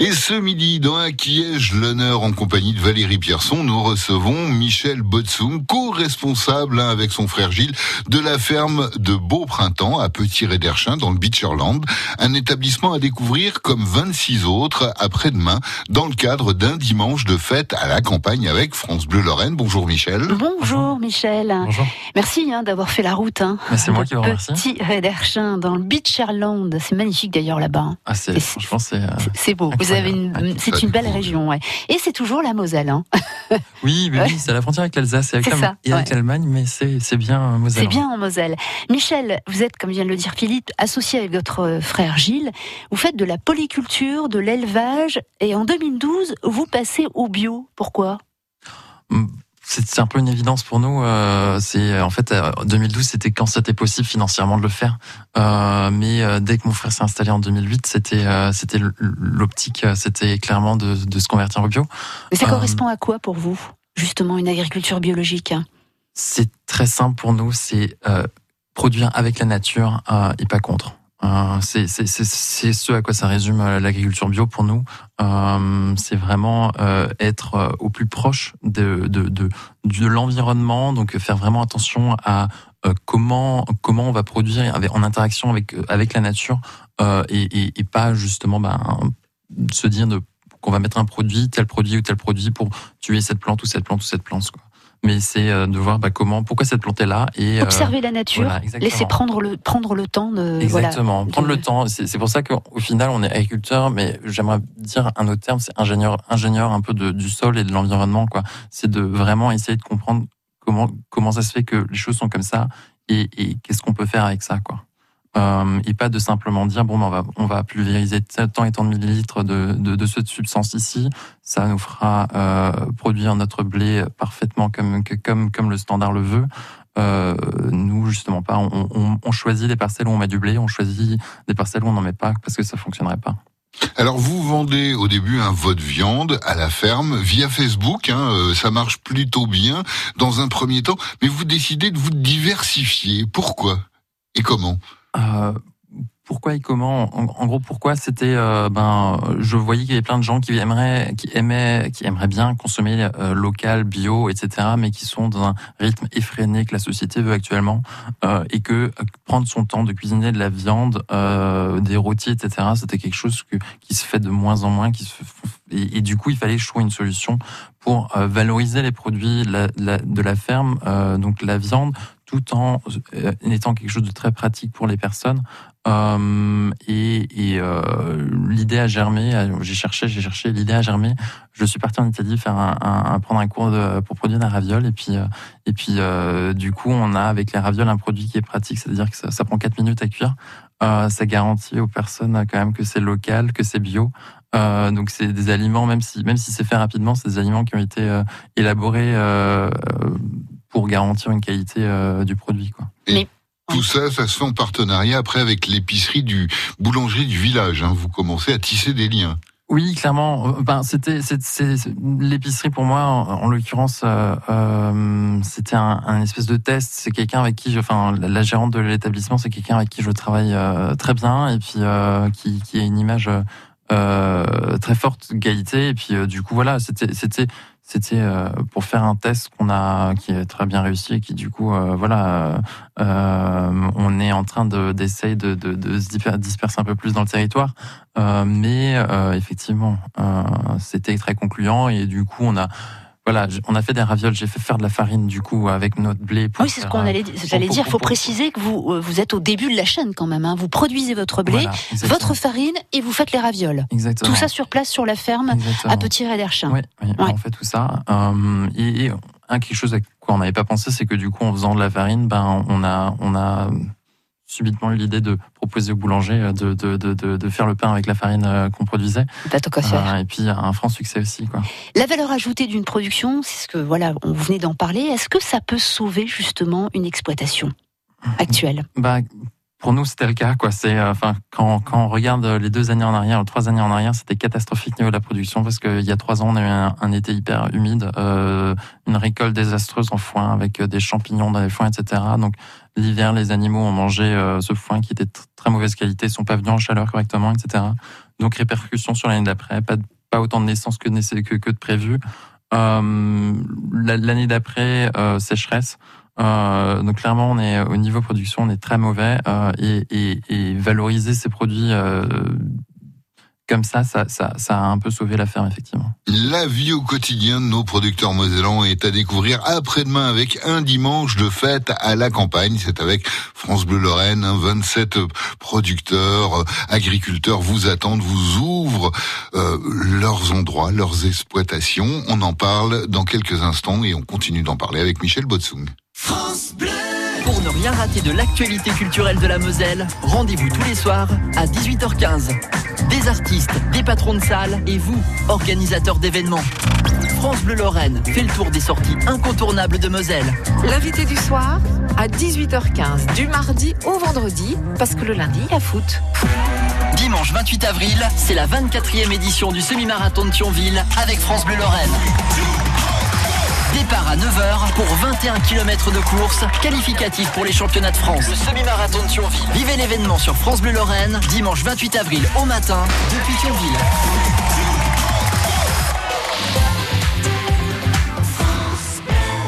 Et ce midi, dans un quiège l'honneur en compagnie de Valérie Pierson, nous recevons Michel Botsum, co-responsable hein, avec son frère Gilles de la ferme de Beau Printemps à Petit Réderchin dans le Beacherland, un établissement à découvrir comme 26 autres après-demain dans le cadre d'un dimanche de fête à la campagne avec France Bleu Lorraine. Bonjour Michel. Bonjour, Michel. Bonjour. Merci hein, d'avoir fait la route. Hein, c'est moi qui vous remercie. Petit Réderchin dans le Beacherland. C'est magnifique d'ailleurs là-bas. hein. Ah, c'est, franchement, c'est. euh, C'est- C'est beau. Vous avez une, Incroyable. c'est une belle région, ouais. Et c'est toujours la Moselle. Hein. Oui, mais oui, c'est à la frontière avec l'Alsace et avec, ouais. l'Allemagne, mais c'est, c'est bien euh, Moselle. C'est bien en Moselle. Michel, vous êtes, comme vient de le dire Philippe, associé avec votre euh, frère Gilles. Vous faites de la polyculture, de l'élevage, et en 2012, vous passez au bio. Pourquoi? C'est, un peu une évidence pour nous. euh, c'est en fait euh, 2012, c'était quand c'était possible financièrement de le faire. Euh, mais euh, dès que mon frère s'est installé en 2008, c'était, euh, c'était l'optique, euh, c'était clairement de, de se convertir au bio. Mais ça Euh, correspond à quoi pour vous Justement, une agriculture biologique. hein? C'est très simple pour nous, c'est euh, produire avec la nature euh, et pas contre. Euh, c'est ce à quoi ça résume euh, l'agriculture bio pour nous. Euh, c'est vraiment être au plus proche de, de, de, de l'environnement, donc faire vraiment attention à comment comment on va produire en interaction avec avec la nature et, et, et pas justement ben, se dire qu'on va mettre un produit, tel produit ou tel produit pour tuer cette plante ou cette plante ou cette plante. Quoi. Mais c'est euh, de voir bah, comment, pourquoi cette plante est là et euh, Observer la nature, voilà, laisser prendre le, prendre le temps de. voilà, Exactement, prendre de- le temps. C'est c'est pour ça qu'au final, on est agriculteur, mais j'aimerais dire un autre terme, c'est ingénieur, ingénieur un peu de, du sol et de l'environnement. quoi. C'est de vraiment essayer de comprendre comment comment ça se fait que les choses sont comme ça et, et qu'est-ce qu'on peut faire avec ça, quoi. Euh, et pas de simplement dire bon, ben, on va on va pulvériser tant et tant de millilitres de, de, de cette substance ici, ça nous fera euh, produire notre blé parfaitement comme comme comme le standard le veut. Euh, nous, justement pas. On, on, on choisit des parcelles où on met du blé, on choisit des parcelles où on n'en met pas parce que ça fonctionnerait pas. Alors vous vendez au début un votre viande à la ferme via Facebook, hein, euh, ça marche plutôt bien dans un premier temps, mais vous décidez de vous diversifier. Pourquoi? Et comment? Pourquoi et comment en, gros, pourquoi c'était euh, ben je voyais qu'il y avait plein de gens qui aimeraient qui aimaient qui aimeraient bien consommer euh, local, bio, etc. Mais qui sont dans un rythme effréné que la société veut actuellement euh, et que euh, prendre son temps de cuisiner de la viande, euh, des rôtis, etc. C'était quelque chose qui se fait de moins en moins, qui se et, et du coup il fallait que je trouve une solution pour euh, valoriser les produits de la, de la, ferme, euh, donc la viande, tout en euh, étant quelque chose de très pratique pour les personnes. Euh, et et euh, l'idée a germé. J'ai cherché, j'ai cherché. L'idée a germé. Je suis parti en Italie faire un, un- prendre un cours de, pour produire des ravioles. Et puis euh, et puis euh, du coup, on a avec les ravioles un produit qui est pratique, c'est-à-dire que ça, prend 4 minutes à cuire. Euh, ça garantit aux personnes quand même que c'est local, que c'est bio. Euh, donc c'est des aliments, même si même si c'est fait rapidement, c'est des aliments qui ont été élaborés euh, pour garantir une qualité euh, du produit. Quoi. Tout ça, ça se fait en partenariat après avec l'épicerie du boulangerie du village. hein. Vous commencez à tisser des liens. Oui, clairement. Euh, Ben, c'était l'épicerie pour moi, en, en l'occurrence, euh, euh, c'était un, un espèce de test. C'est quelqu'un avec qui, je, enfin, la, gérante de l'établissement, c'est quelqu'un avec qui je travaille euh, très bien et puis euh, qui, qui a une image euh, très forte de qualité. Et puis euh, du coup, voilà, c'était c'était euh, pour faire un test qu'on a qui est très bien réussi et qui du coup, euh, voilà, euh, on est en train de d'essayer de, de, de se disper- disperser un peu plus dans le territoire. Euh, mais euh, effectivement, c'était très concluant et du coup, on a voilà, on a fait des ravioles. J'ai fait faire de la farine du coup avec notre blé. pour Oui, c'est ce qu'on euh, allait, j'allais dire. faut préciser que vous, euh, vous êtes au début de la chaîne quand même. hein. Vous produisez votre blé, voilà, votre farine et vous faites les ravioles. exactement. Tout ça sur place sur la ferme Exactement. à Petit Réderchin. Oui, oui, Ouais. on fait tout ça. Euh, et, et un quelque chose à quoi on n'avait pas pensé, c'est que du coup, en faisant de la farine, ben, on a, on a subitement eu l'idée de proposer au boulanger euh, de, de, de, de, faire le pain avec la farine euh, qu'on produisait. Euh, et puis, un franc succès aussi, quoi. La valeur ajoutée d'une production, c'est ce que voilà, on vous venez d'en parler. Est-ce que ça peut sauver justement une exploitation actuelle? Bah, pour nous, c'était le cas. Quoi. C'est, euh, enfin, quand, quand on regarde les deux années en arrière, ou trois années en arrière, c'était catastrophique niveau de la production parce qu'il y a trois ans, on a eu un, été hyper humide, euh, une récolte désastreuse en foin avec des champignons dans les foins, etc. Donc l'hiver, les animaux ont mangé euh, ce foin qui était de très mauvaise qualité, sont pas venus en chaleur correctement, etc. Donc répercussions sur l'année d'après, pas, autant de naissances que, que, que de prévu. Euh, l'année d'après, euh, sécheresse. Euh, donc clairement, on est au niveau production, on est très mauvais euh, et, et, et, valoriser ces produits euh, comme ça, ça, ça, ça, a un peu sauvé la ferme, effectivement. La vie au quotidien de nos producteurs mosellans est à découvrir après-demain avec un dimanche de fête à la campagne. C'est avec France Bleu Lorraine. 27 producteurs, euh, agriculteurs vous attendent, vous ouvrent euh, leurs endroits, leurs exploitations. On en parle dans quelques instants et on continue d'en parler avec Michel Botsung. Pour ne rien rater de l'actualité culturelle de la Moselle, rendez-vous tous les soirs à 18h15. Des artistes, des patrons de salles et vous, organisateurs d'événements. France Bleu Lorraine fait le tour des sorties incontournables de Moselle. L'invité du soir à 18h15 du mardi au vendredi parce que le lundi il y a foot. Dimanche 28 avril, c'est la 24e édition du semi-marathon de Thionville avec France Bleu Lorraine. Départ à 9h pour 21 km de course, qualificatif pour les championnats de France. Le semi-marathon de Thionville. Vivez l'événement sur France Bleu Lorraine, dimanche 28 avril au matin, depuis Thionville.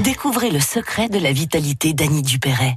Découvrez le secret de la vitalité d'Annie Dupéret.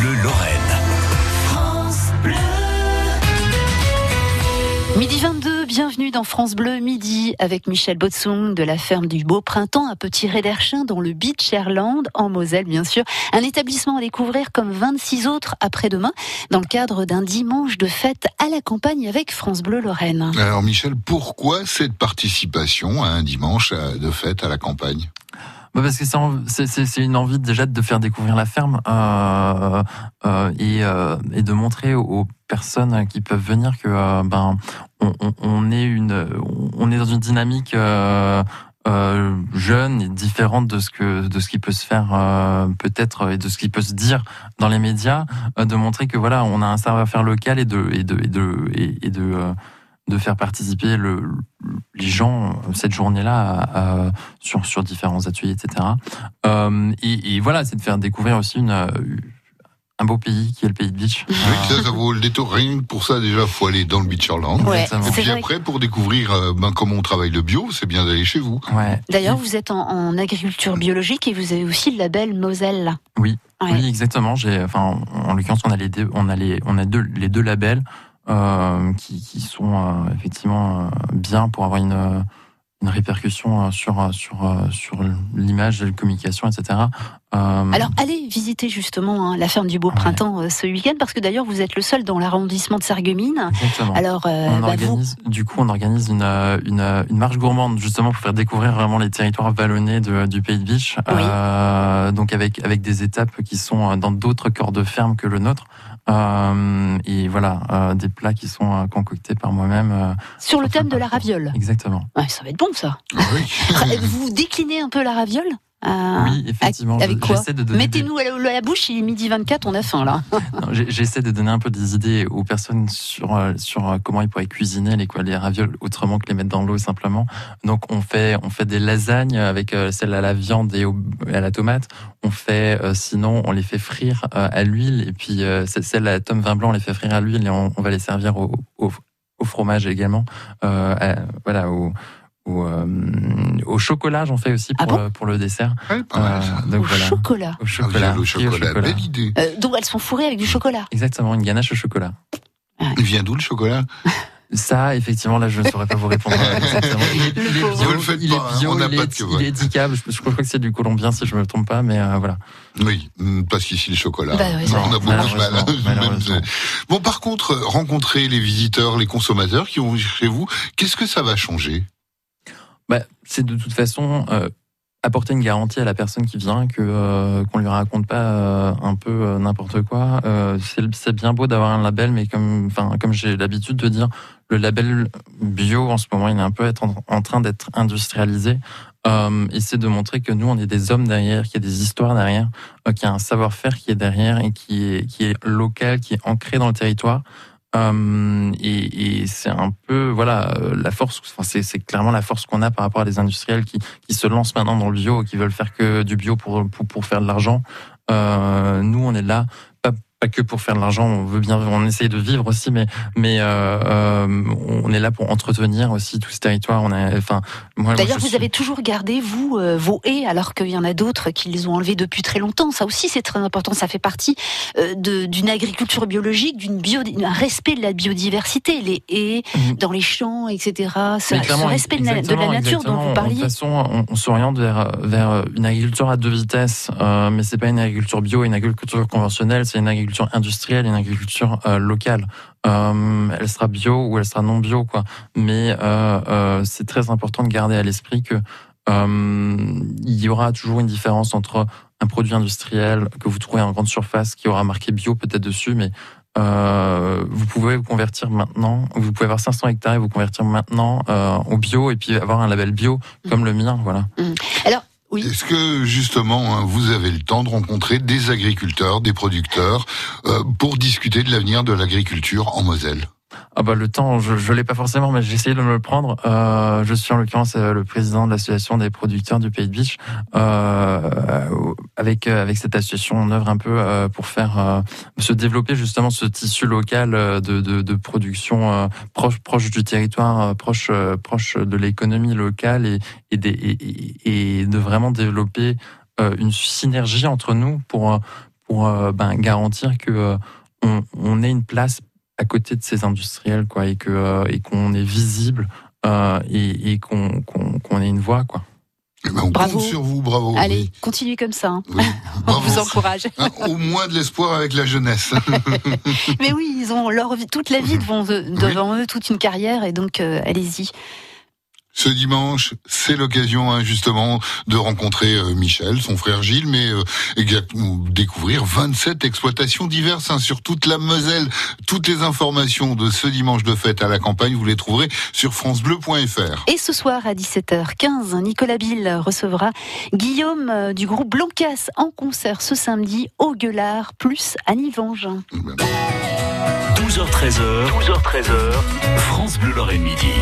Bleu Lorraine. France Bleu. Midi 22, bienvenue dans France Bleu Midi avec Michel Botsung de la ferme du Beau Printemps à Petit Réderchin dans le Beacherland en Moselle bien sûr. Un établissement à découvrir comme 26 autres après-demain dans le cadre d'un dimanche de fête à la campagne avec France Bleu Lorraine. Alors Michel, pourquoi cette participation à un dimanche de fête à la campagne? Bah parce que c'est une envie déjà de faire découvrir la ferme euh, euh, et, euh, et, de montrer aux, personnes qui peuvent venir que euh, ben on, on, on, est une on est dans une dynamique euh, euh, jeune et différente de ce que de ce qui peut se faire peut-être et de ce qui peut se dire dans les médias de montrer que voilà on a un savoir-faire local et de et de et de et, et de de faire participer le, les gens euh, cette journée-là sur, sur différents ateliers, etc. Euh, et, et, voilà, c'est de faire découvrir aussi une, euh, un beau pays qui est le pays de Beach. Oui, ça, ça vaut le détour. Rien que pour ça, déjà, faut aller dans le Beacherland. Ouais, et puis après, pour découvrir euh, ben, comment on travaille le bio, c'est bien d'aller chez vous. Ouais. D'ailleurs, vous êtes en, en, agriculture biologique et vous avez aussi le label Moselle. Oui, ouais. oui, exactement. J'ai, enfin, en l'occurrence, on a les deux, on a les, on a deux, les deux labels euh, qui, qui, sont euh, effectivement euh, bien pour avoir une, une répercussion sur sur sur l'image, la communication, etc. Euh... Alors allez visiter justement hein, la ferme du Beau Printemps ce week-end parce que d'ailleurs vous êtes le seul dans l'arrondissement de Sarreguemines. Exactement. Alors euh, on bah organise, vous... du coup on organise une, une, une marche gourmande justement pour faire découvrir vraiment les territoires vallonnés de, du pays de Biche. Oui. Donc avec avec des étapes qui sont dans d'autres corps de ferme que le nôtre. Euh, et voilà, euh, des plats qui sont euh, concoctés par moi-même. Sur le thème de la raviole. Exactement. Ouais, ça va être bon ça. Oui. Vous déclinez un peu la raviole? Oui, effectivement. Avec quoi Mettez-nous à la bouche, il est midi 24, on a faim là. J'essaie de donner un peu des idées aux personnes sur sur comment ils pourraient cuisiner les, les ravioles autrement que les mettre dans l'eau simplement. Donc on fait on fait des lasagnes avec celle à la viande et, au, à la tomate. On fait euh, sinon on les fait frire euh, à l'huile et puis euh, celle à tome vin blanc on les fait frire à l'huile et on, on, va les servir au, au, au fromage également. À, voilà au au, euh, au, chocolat, j'en fais aussi pour, ah bon euh, pour le dessert. Ouais, euh, donc au, voilà. chocolat. au chocolat. Ah, au chocolat. chocolat. Belle idée. donc elles sont fourrées avec du chocolat. Exactement, une ganache au chocolat. Il vient d'où le chocolat? Ça, effectivement, là, je ne saurais pas vous répondre exactement. Il est, il est bio, Vous le faites il pas, est bio, on n'a il pas est, de- il est étiquable. Je, je crois que c'est du colombien, si je me trompe pas, mais euh, voilà. Oui, mm, parce qu'ici le chocolat, Bah oui, on a beaucoup de mal. euh, Bon, par contre, rencontrer les visiteurs, les consommateurs qui vont chez vous, qu'est-ce que ça va changer? Bah, c'est de toute façon euh, apporter une garantie à la personne qui vient que euh, qu'on lui raconte pas euh, un peu euh, n'importe quoi. Euh, c'est bien beau d'avoir un label, mais comme enfin comme j'ai l'habitude de dire, le label bio en ce moment il est un peu être en, train d'être industrialisé. Euh, et c'est de montrer que nous on est des hommes derrière, qu'il y a des histoires derrière, qu'il y a un savoir-faire qui est derrière et qui est qui est local, qui est ancré dans le territoire. Euh, et, et c'est un peu voilà euh, la force. Enfin, c'est, clairement la force qu'on a par rapport à des industriels qui, qui se lancent maintenant dans le bio, qui veulent faire que du bio pour pour, pour faire de l'argent. Euh, nous, on est là pas que pour faire de l'argent. On veut bien, on essaye de vivre aussi, mais mais euh, euh, on est là pour entretenir aussi tout ce territoire. On a, enfin, moi, D'ailleurs, vous suis- avez toujours gardé, vous, euh, vos haies, alors qu'il y en a d'autres qui les ont enlevés depuis très longtemps. Ça aussi, c'est très important. Ça fait partie euh, d'une agriculture biologique, d'une bio, d'un respect de la biodiversité. Les haies Mhm. dans les champs, etc. Ça, ce respect de la, exactement, nature dont vous parliez. De toute façon, on, on s'oriente vers, vers une agriculture à deux vitesses, euh, mais c'est pas une agriculture bio, une agriculture conventionnelle, c'est une agriculture industrielle, une agriculture euh, locale. Euh, elle sera bio ou elle sera non bio, quoi. Mais euh, c'est très important de garder à l'esprit que il y aura toujours une différence entre un produit industriel que vous trouvez en grande surface qui aura marqué bio peut-être dessus, mais euh, vous pouvez vous convertir maintenant, vous pouvez avoir 500 hectares et vous convertir maintenant euh, au bio et puis avoir un label bio comme le mien, voilà. Alors, Est-ce que justement hein, vous avez le temps de rencontrer des agriculteurs, des producteurs euh, pour discuter de l'avenir de l'agriculture en Moselle? Ah bah le temps, je, je l'ai pas forcément, mais j'ai essayé de me le prendre. Euh, je suis en l'occurrence euh, le président de l'association des producteurs du Pays de Biche. Euh, avec euh, avec cette association, on œuvre un peu euh, pour faire euh, se développer justement ce tissu local de, de, de production proche proche du territoire, proche proche de l'économie locale et et, des, et, et- de vraiment développer une synergie entre nous pour pour ben, garantir que on, on ait une place à côté de ces industriels quoi et que euh, et qu'on est visible euh, et, et qu'on qu'on qu'on ait une voix quoi. Eh ben, On Bravo. compte sur vous, bravo. Allez, oui. continuez comme ça. hein. Oui, On vous encourage. Au moins de l'espoir avec la jeunesse. Mais oui, ils ont leur vie, toute la vie devant eux, devant eux, toute une carrière, et donc euh, allez-y. Ce dimanche, c'est l'occasion hein, justement de rencontrer euh, Michel, son frère Gilles, mais euh, découvrir 27 exploitations diverses hein, sur toute la Moselle. Toutes les informations de ce dimanche de fête à la campagne, vous les trouverez sur francebleu.fr. Et ce soir à 17h15, Nicolas Bill recevra Guillaume euh, du groupe Blancas en concert ce samedi au Gueulard plus Annie Vangin. 12h13h, 12h13h, France Bleu Lorraine Midi.